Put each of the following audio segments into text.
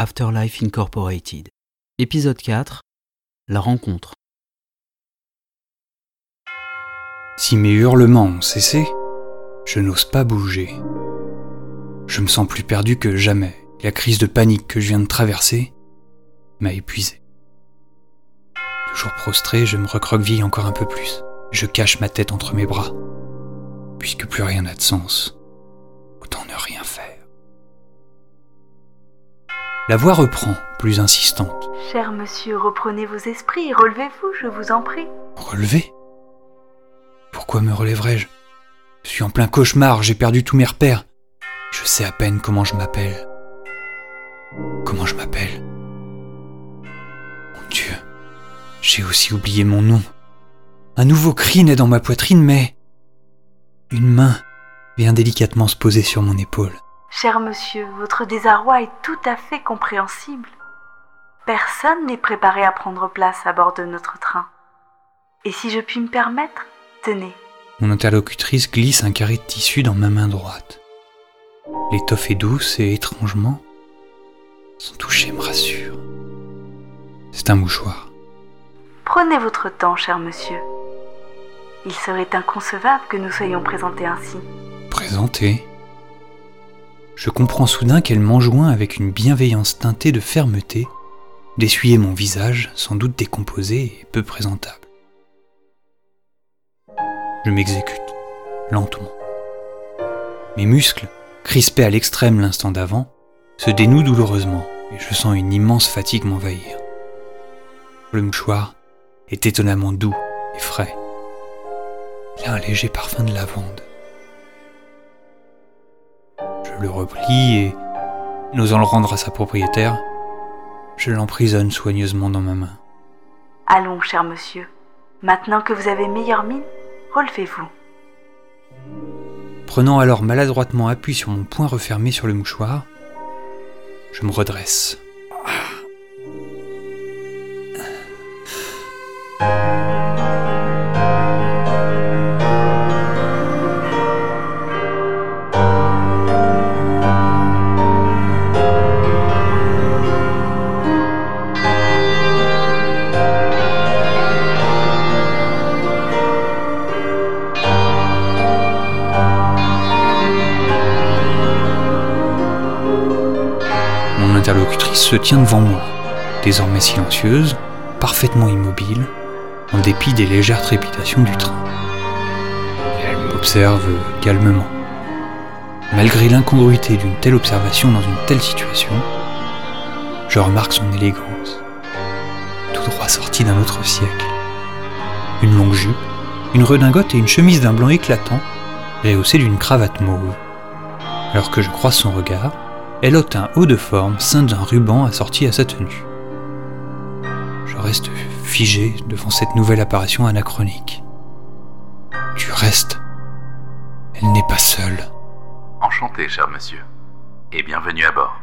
Afterlife Incorporated. Épisode 4 La rencontre. Si mes hurlements ont cessé, je n'ose pas bouger. Je me sens plus perdu que jamais. La crise de panique que je viens de traverser m'a épuisé. Toujours prostré, je me recroqueville encore un peu plus. Je cache ma tête entre mes bras. Puisque plus rien n'a de sens, autant ne rien faire. La voix reprend, plus insistante. Cher monsieur, reprenez vos esprits, relevez-vous, je vous en prie. Relever? Pourquoi me relèverais-je Je suis en plein cauchemar, j'ai perdu tous mes repères. Je sais à peine comment je m'appelle. Comment je m'appelle? Mon Dieu, j'ai aussi oublié mon nom. Un nouveau cri naît dans ma poitrine, mais... Une main vient délicatement se poser sur mon épaule. Cher monsieur, votre désarroi est tout à fait compréhensible. Personne n'est préparé à prendre place à bord de notre train. Et si je puis me permettre, tenez. Mon interlocutrice glisse un carré de tissu dans ma main droite. L'étoffe est douce et étrangement, son toucher me rassure. C'est un mouchoir. Prenez votre temps, cher monsieur. Il serait inconcevable que nous soyons présentés ainsi. Présenté Je comprends soudain qu'elle m'enjoint avec une bienveillance teintée de fermeté d'essuyer mon visage, sans doute décomposé et peu présentable. Je m'exécute, lentement. Mes muscles, crispés à l'extrême l'instant d'avant, se dénouent douloureusement et je sens une immense fatigue m'envahir. Le mouchoir est étonnamment doux et frais. Il a un léger parfum de lavande. Le replie et, n'osant le rendre à sa propriétaire, je l'emprisonne soigneusement dans ma main. Allons, cher monsieur. Maintenant que vous avez meilleure mine, relevez-vous. Prenant alors maladroitement appui sur mon poing refermé sur le mouchoir, je me redresse. Se tient devant moi, désormais silencieuse, parfaitement immobile, en dépit des légères trépidations du train. Elle m'observe calmement. Malgré l'incongruité d'une telle observation dans une telle situation, je remarque son élégance, tout droit sortie d'un autre siècle. Une longue jupe, une redingote et une chemise d'un blanc éclatant, rehaussée d'une cravate mauve. Alors que je croise son regard, elle ôte un haut de forme ceint d'un ruban assorti à sa tenue. Je reste figé devant cette nouvelle apparition anachronique. Du reste, elle n'est pas seule. Enchanté, cher monsieur, et bienvenue à bord.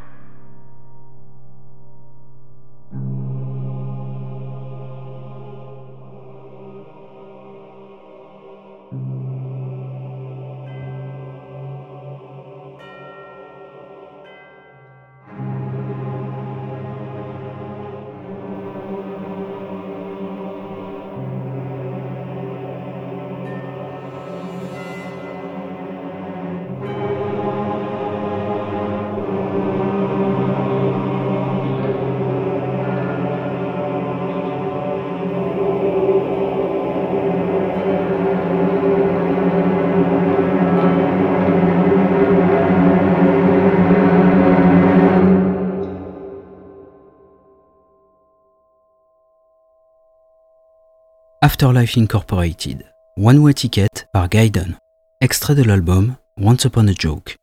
Afterlife Incorporated. One Way Ticket par Gaiden. Extrait de l'album Once Upon a Joke.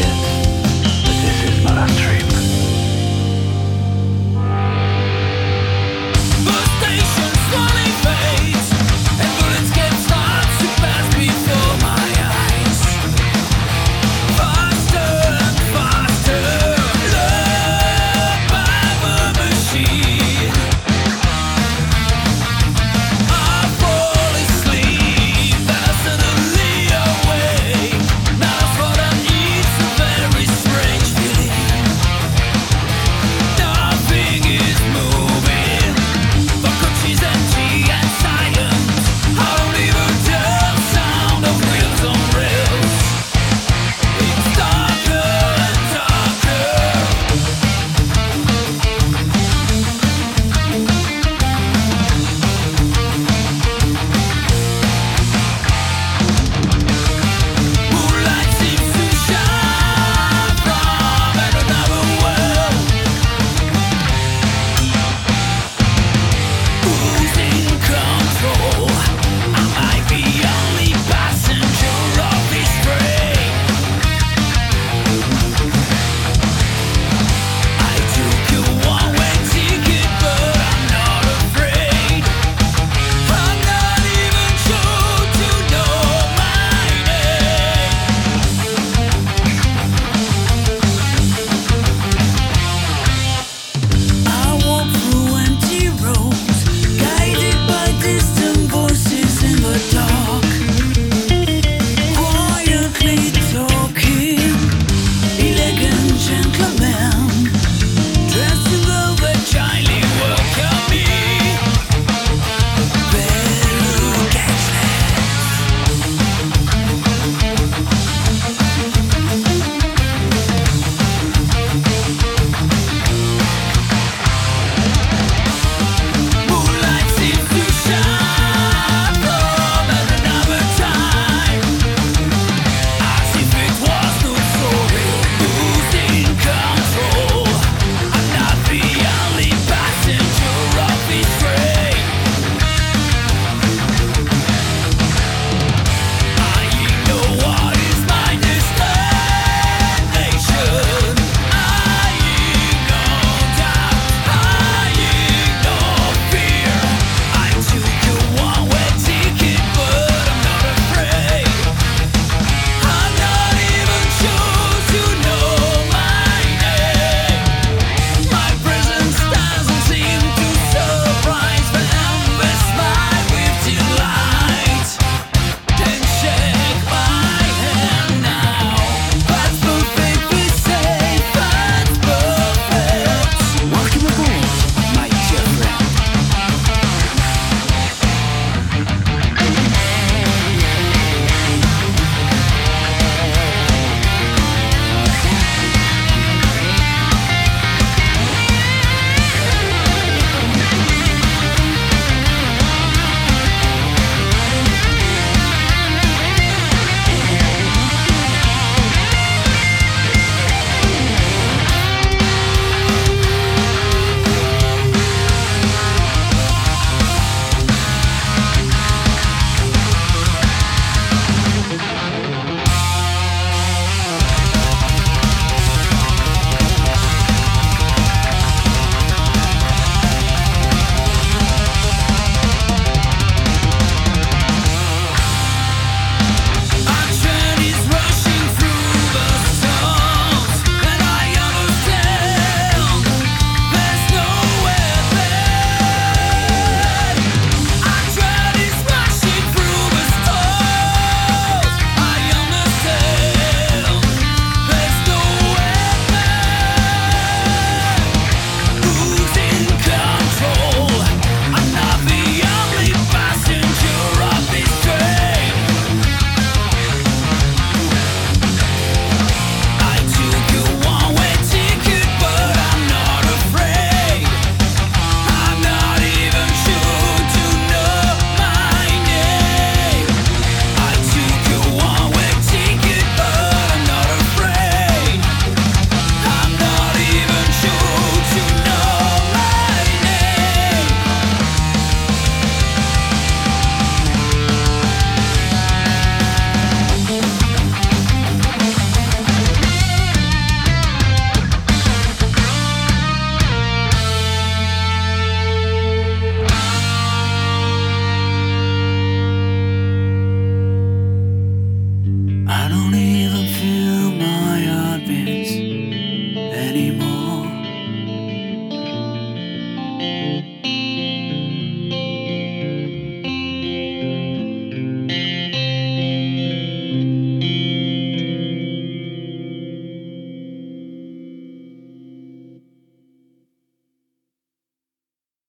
yet, but this is my last dream.